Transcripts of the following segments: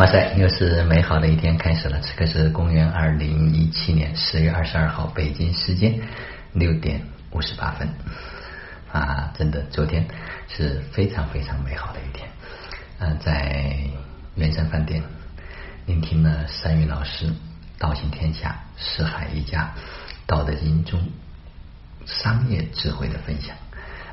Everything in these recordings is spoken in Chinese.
哇塞，又是美好的一天开始了。此刻是公元二零一七年十月二十二号，北京时间六点五十八分。啊，真的，昨天是非常非常美好的一天。嗯，在元山饭店聆听了山云老师《道行天下，四海一家》《道德经》中商业智慧的分享。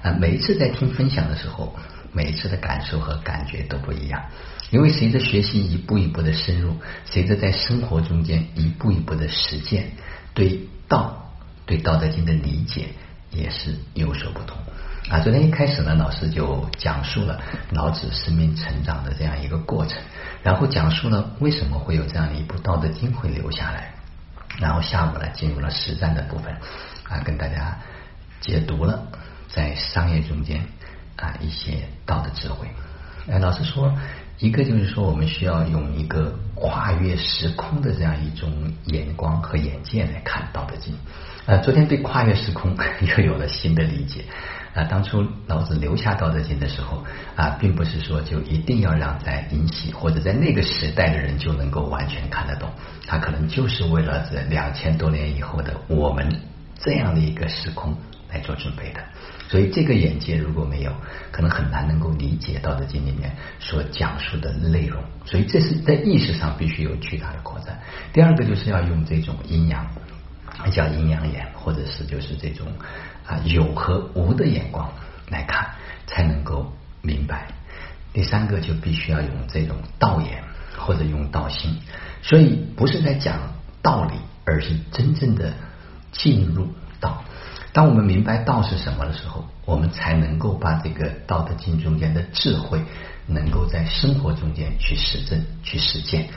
啊，每一次在听分享的时候，每次的感受和感觉都不一样。因为随着学习一步一步的深入，随着在生活中间一步一步的实践，对道、对《道德经》的理解也是有所不同。啊，昨天一开始呢，老师就讲述了老子生命成长的这样一个过程，然后讲述了为什么会有这样的一部《道德经》会留下来，然后下午呢进入了实战的部分，啊，跟大家解读了在商业中间啊一些道的智慧。哎，老师说。一个就是说，我们需要用一个跨越时空的这样一种眼光和眼界来看《道德经》。啊，昨天对跨越时空 又有了新的理解。啊，当初老子留下《道德经》的时候，啊，并不是说就一定要让在引起或者在那个时代的人就能够完全看得懂。他可能就是为了这两千多年以后的我们这样的一个时空来做准备的。所以这个眼界如果没有，可能很难能够理解《道德经》里面所讲述的内容。所以这是在意识上必须有巨大的扩展。第二个就是要用这种阴阳，叫阴阳眼，或者是就是这种啊有和无的眼光来看，才能够明白。第三个就必须要用这种道眼，或者用道心。所以不是在讲道理，而是真正的进入道。当我们明白道是什么的时候，我们才能够把这个《道德经》中间的智慧，能够在生活中间去实证、去实践。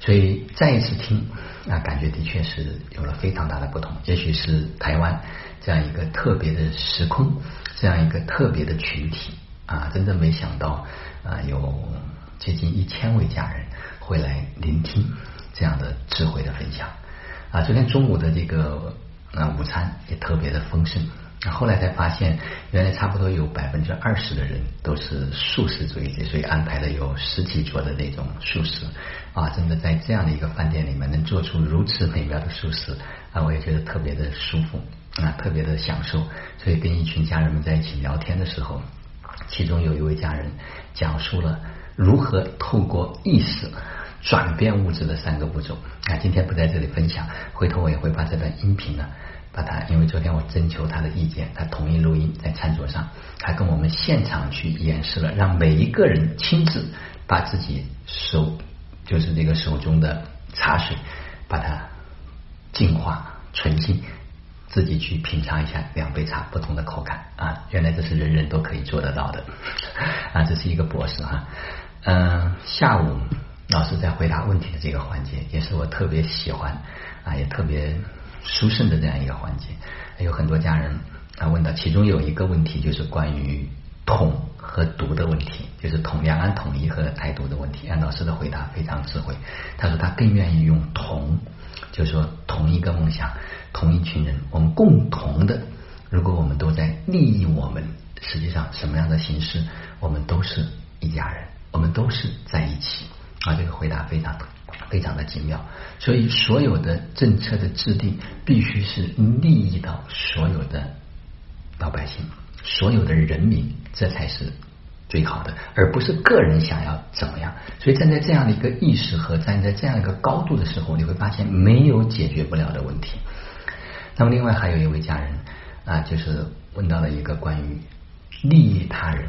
所以再一次听，啊，感觉的确是有了非常大的不同。也许是台湾这样一个特别的时空，这样一个特别的群体啊，真正没想到啊，有接近一千位家人会来聆听这样的智慧的分享啊。昨天中午的这个。啊，午餐也特别的丰盛。后来才发现，原来差不多有百分之二十的人都是素食主义者，所以安排了有十几桌的那种素食。啊，真的在这样的一个饭店里面能做出如此美妙的素食，啊，我也觉得特别的舒服，啊，特别的享受。所以跟一群家人们在一起聊天的时候，其中有一位家人讲述了如何透过意识。转变物质的三个步骤。啊，今天不在这里分享，回头我也会把这段音频呢，把它，因为昨天我征求他的意见，他同意录音在餐桌上，他跟我们现场去演示了，让每一个人亲自把自己手，就是这个手中的茶水，把它净化纯净，自己去品尝一下两杯茶不同的口感。啊，原来这是人人都可以做得到的。啊，这是一个博士哈，嗯，下午。老师在回答问题的这个环节，也是我特别喜欢啊，也特别舒适的这样一个环节。有很多家人啊问到，其中有一个问题就是关于统和独的问题，就是统两岸统一和台独的问题。按老师的回答非常智慧，他说他更愿意用同，就是说同一个梦想，同一群人，我们共同的，如果我们都在利益我们，实际上什么样的形式，我们都是一家人，我们都是在一起。啊，这个回答非常非常的精妙，所以所有的政策的制定必须是利益到所有的老百姓、所有的人民，这才是最好的，而不是个人想要怎么样。所以站在这样的一个意识和站在这样一个高度的时候，你会发现没有解决不了的问题。那么，另外还有一位家人啊，就是问到了一个关于利益他人。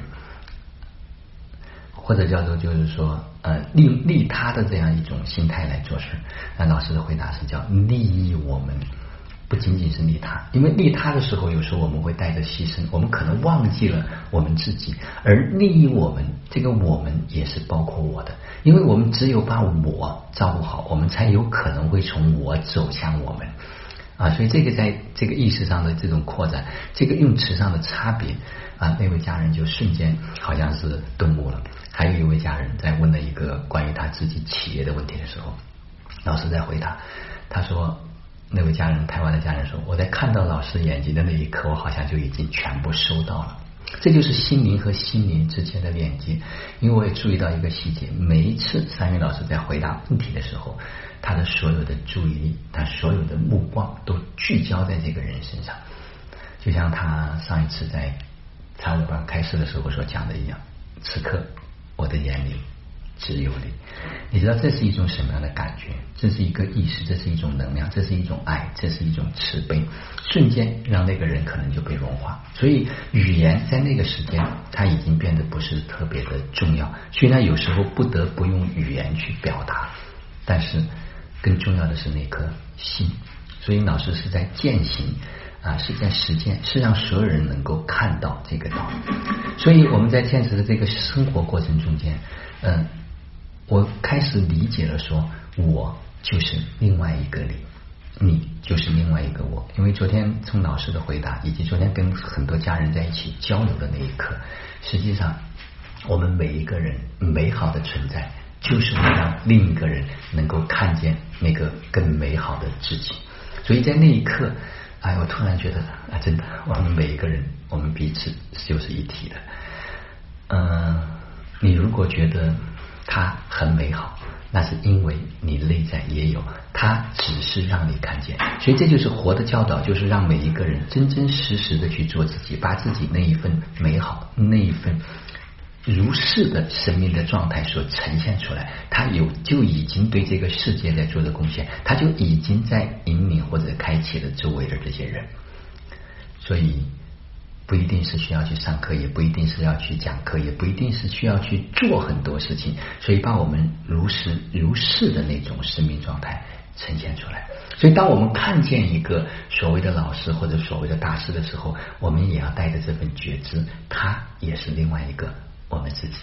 或者叫做就是说，呃，利利他的这样一种心态来做事。那老师的回答是叫利益我们，不仅仅是利他，因为利他的时候，有时候我们会带着牺牲，我们可能忘记了我们自己。而利益我们，这个我们也是包括我的，因为我们只有把我照顾好，我们才有可能会从我走向我们。啊，所以这个在这个意识上的这种扩展，这个用词上的差别啊，那位家人就瞬间好像是顿悟了。还有一位家人在问了一个关于他自己企业的问题的时候，老师在回答，他说那位家人台湾的家人说，我在看到老师眼睛的那一刻，我好像就已经全部收到了。这就是心灵和心灵之间的链接。因为我也注意到一个细节，每一次三云老师在回答问题的时候，他的所有的注意力，他所有的目光都聚焦在这个人身上，就像他上一次在财务班开始的时候所讲的一样，此刻我的眼里。只有你，你知道这是一种什么样的感觉？这是一个意识，这是一种能量，这是一种爱，这是一种慈悲，瞬间让那个人可能就被融化。所以语言在那个时间，它已经变得不是特别的重要。虽然有时候不得不用语言去表达，但是更重要的是那颗心。所以老师是在践行啊，是在实践，是让所有人能够看到这个道理。所以我们在现实的这个生活过程中间，嗯。我开始理解了，说我就是另外一个你，你就是另外一个我。因为昨天从老师的回答，以及昨天跟很多家人在一起交流的那一刻，实际上我们每一个人美好的存在，就是让另一个人能够看见那个更美好的自己。所以在那一刻，哎，我突然觉得啊，真的，我们每一个人，我们彼此就是一体的。嗯，你如果觉得。它很美好，那是因为你内在也有，它只是让你看见，所以这就是活的教导，就是让每一个人真真实实的去做自己，把自己那一份美好、那一份如是的生命的状态所呈现出来，他有就已经对这个世界在做的贡献，他就已经在引领或者开启了周围的这些人，所以。不一定是需要去上课，也不一定是要去讲课，也不一定是需要去做很多事情，所以把我们如实如是的那种生命状态呈现出来。所以，当我们看见一个所谓的老师或者所谓的大师的时候，我们也要带着这份觉知，他也是另外一个我们自己。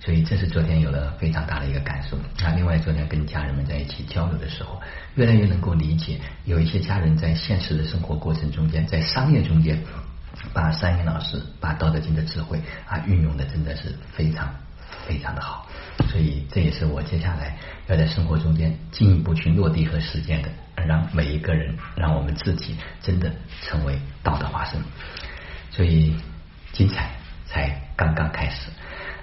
所以，这是昨天有了非常大的一个感受。那另外，昨天跟家人们在一起交流的时候，越来越能够理解，有一些家人在现实的生活过程中间，在商业中间。把三云老师把《道德经》的智慧啊运用的真的是非常非常的好，所以这也是我接下来要在生活中间进一步去落地和实践的，让每一个人，让我们自己真的成为道德化身。所以精彩才刚刚开始。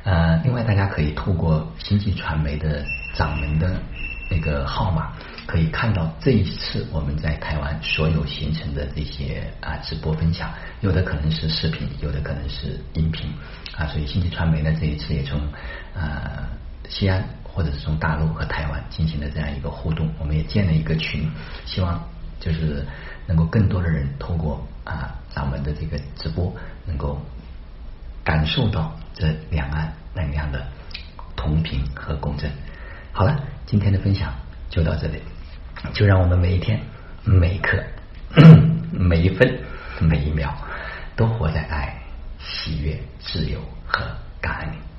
呃，另外大家可以透过星际传媒的掌门的那个号码。可以看到这一次我们在台湾所有形成的这些啊直播分享，有的可能是视频，有的可能是音频啊。所以星际传媒呢这一次也从呃西安或者是从大陆和台湾进行了这样一个互动，我们也建了一个群，希望就是能够更多的人通过啊咱们的这个直播，能够感受到这两岸能量的同频和共振。好了，今天的分享就到这里。就让我们每一天、每一刻、每一分、每一秒，都活在爱喜悦自由和感恩里。